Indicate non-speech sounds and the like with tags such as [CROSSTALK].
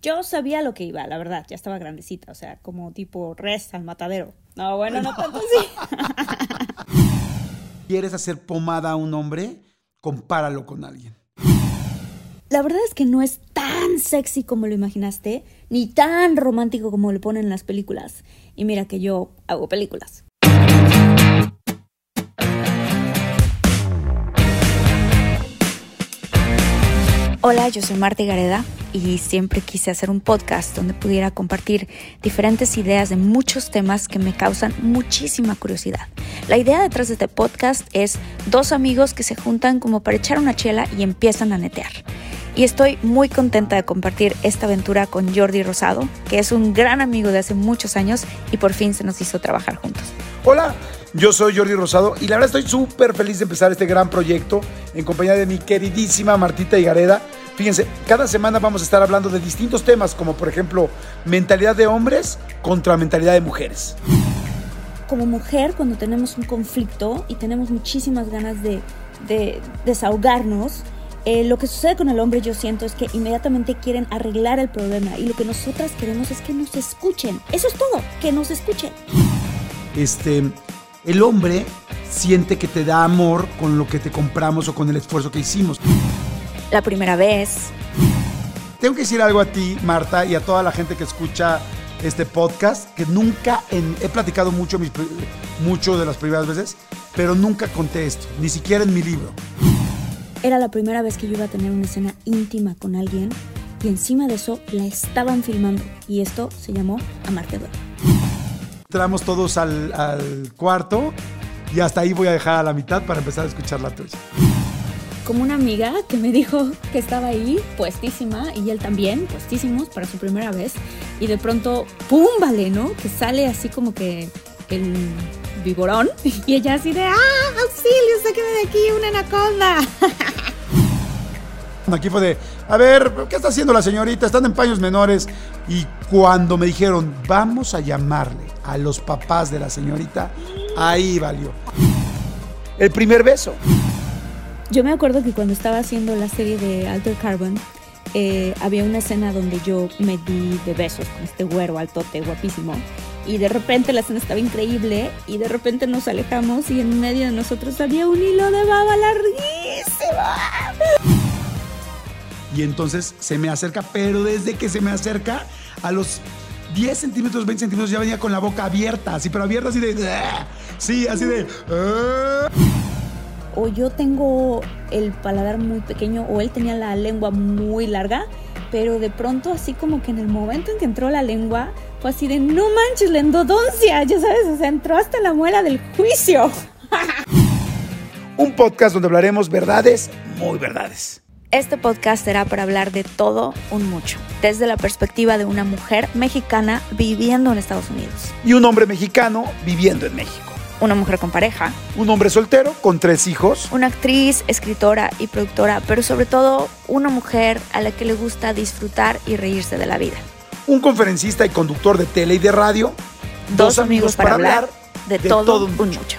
Yo sabía lo que iba, la verdad, ya estaba grandecita, o sea, como tipo res al matadero. No, bueno, no tanto así. [LAUGHS] ¿Quieres hacer pomada a un hombre? Compáralo con alguien. La verdad es que no es tan sexy como lo imaginaste, ni tan romántico como lo ponen en las películas. Y mira que yo hago películas. Hola, yo soy Marta Gareda y siempre quise hacer un podcast donde pudiera compartir diferentes ideas de muchos temas que me causan muchísima curiosidad. La idea detrás de este podcast es dos amigos que se juntan como para echar una chela y empiezan a netear. Y estoy muy contenta de compartir esta aventura con Jordi Rosado, que es un gran amigo de hace muchos años y por fin se nos hizo trabajar juntos. Hola, yo soy Jordi Rosado y la verdad estoy súper feliz de empezar este gran proyecto en compañía de mi queridísima Martita Higareda. Fíjense, cada semana vamos a estar hablando de distintos temas, como por ejemplo mentalidad de hombres contra mentalidad de mujeres. Como mujer, cuando tenemos un conflicto y tenemos muchísimas ganas de, de desahogarnos, eh, lo que sucede con el hombre yo siento es que inmediatamente quieren arreglar el problema y lo que nosotras queremos es que nos escuchen. Eso es todo, que nos escuchen. Este, el hombre siente que te da amor con lo que te compramos o con el esfuerzo que hicimos. La primera vez. Tengo que decir algo a ti, Marta, y a toda la gente que escucha este podcast, que nunca en- he platicado mucho, mis, mucho de las primeras veces, pero nunca conté esto, ni siquiera en mi libro. Era la primera vez que yo iba a tener una escena íntima con alguien y encima de eso la estaban filmando y esto se llamó Amarte Duele. Entramos todos al, al cuarto y hasta ahí voy a dejar a la mitad para empezar a escuchar la tuya. Como una amiga que me dijo que estaba ahí puestísima y él también puestísimos para su primera vez y de pronto ¡pum! vale, ¿no? Que sale así como que el vigorón [LAUGHS] y ella así de ¡ah! ¡auxilio! ¡sáqueme de aquí una anaconda! [LAUGHS] Aquí fue de, a ver, ¿qué está haciendo la señorita? Están en paños menores. Y cuando me dijeron, vamos a llamarle a los papás de la señorita, ahí valió. El primer beso. Yo me acuerdo que cuando estaba haciendo la serie de Alter Carbon, eh, había una escena donde yo me di de besos con este güero altote guapísimo. Y de repente la escena estaba increíble y de repente nos alejamos y en medio de nosotros había un hilo de baba larguísimo. Y entonces se me acerca, pero desde que se me acerca, a los 10 centímetros, 20 centímetros, ya venía con la boca abierta, así, pero abierta así de... Sí, así de... "Ah". O yo tengo el paladar muy pequeño o él tenía la lengua muy larga, pero de pronto así como que en el momento en que entró la lengua fue así de no manches la endodoncia, ya sabes, o sea, entró hasta la muela del juicio. [LAUGHS] Un podcast donde hablaremos verdades, muy verdades. Este podcast será para hablar de todo un mucho, desde la perspectiva de una mujer mexicana viviendo en Estados Unidos, Y un hombre mexicano viviendo en México. Una mujer con pareja, Un hombre soltero con tres hijos. una actriz, escritora y productora, pero sobre todo una mujer a la que le gusta disfrutar y reírse de la vida. Un conferencista y conductor de tele y de radio. Dos, amigos para hablar de, todo, un mucho.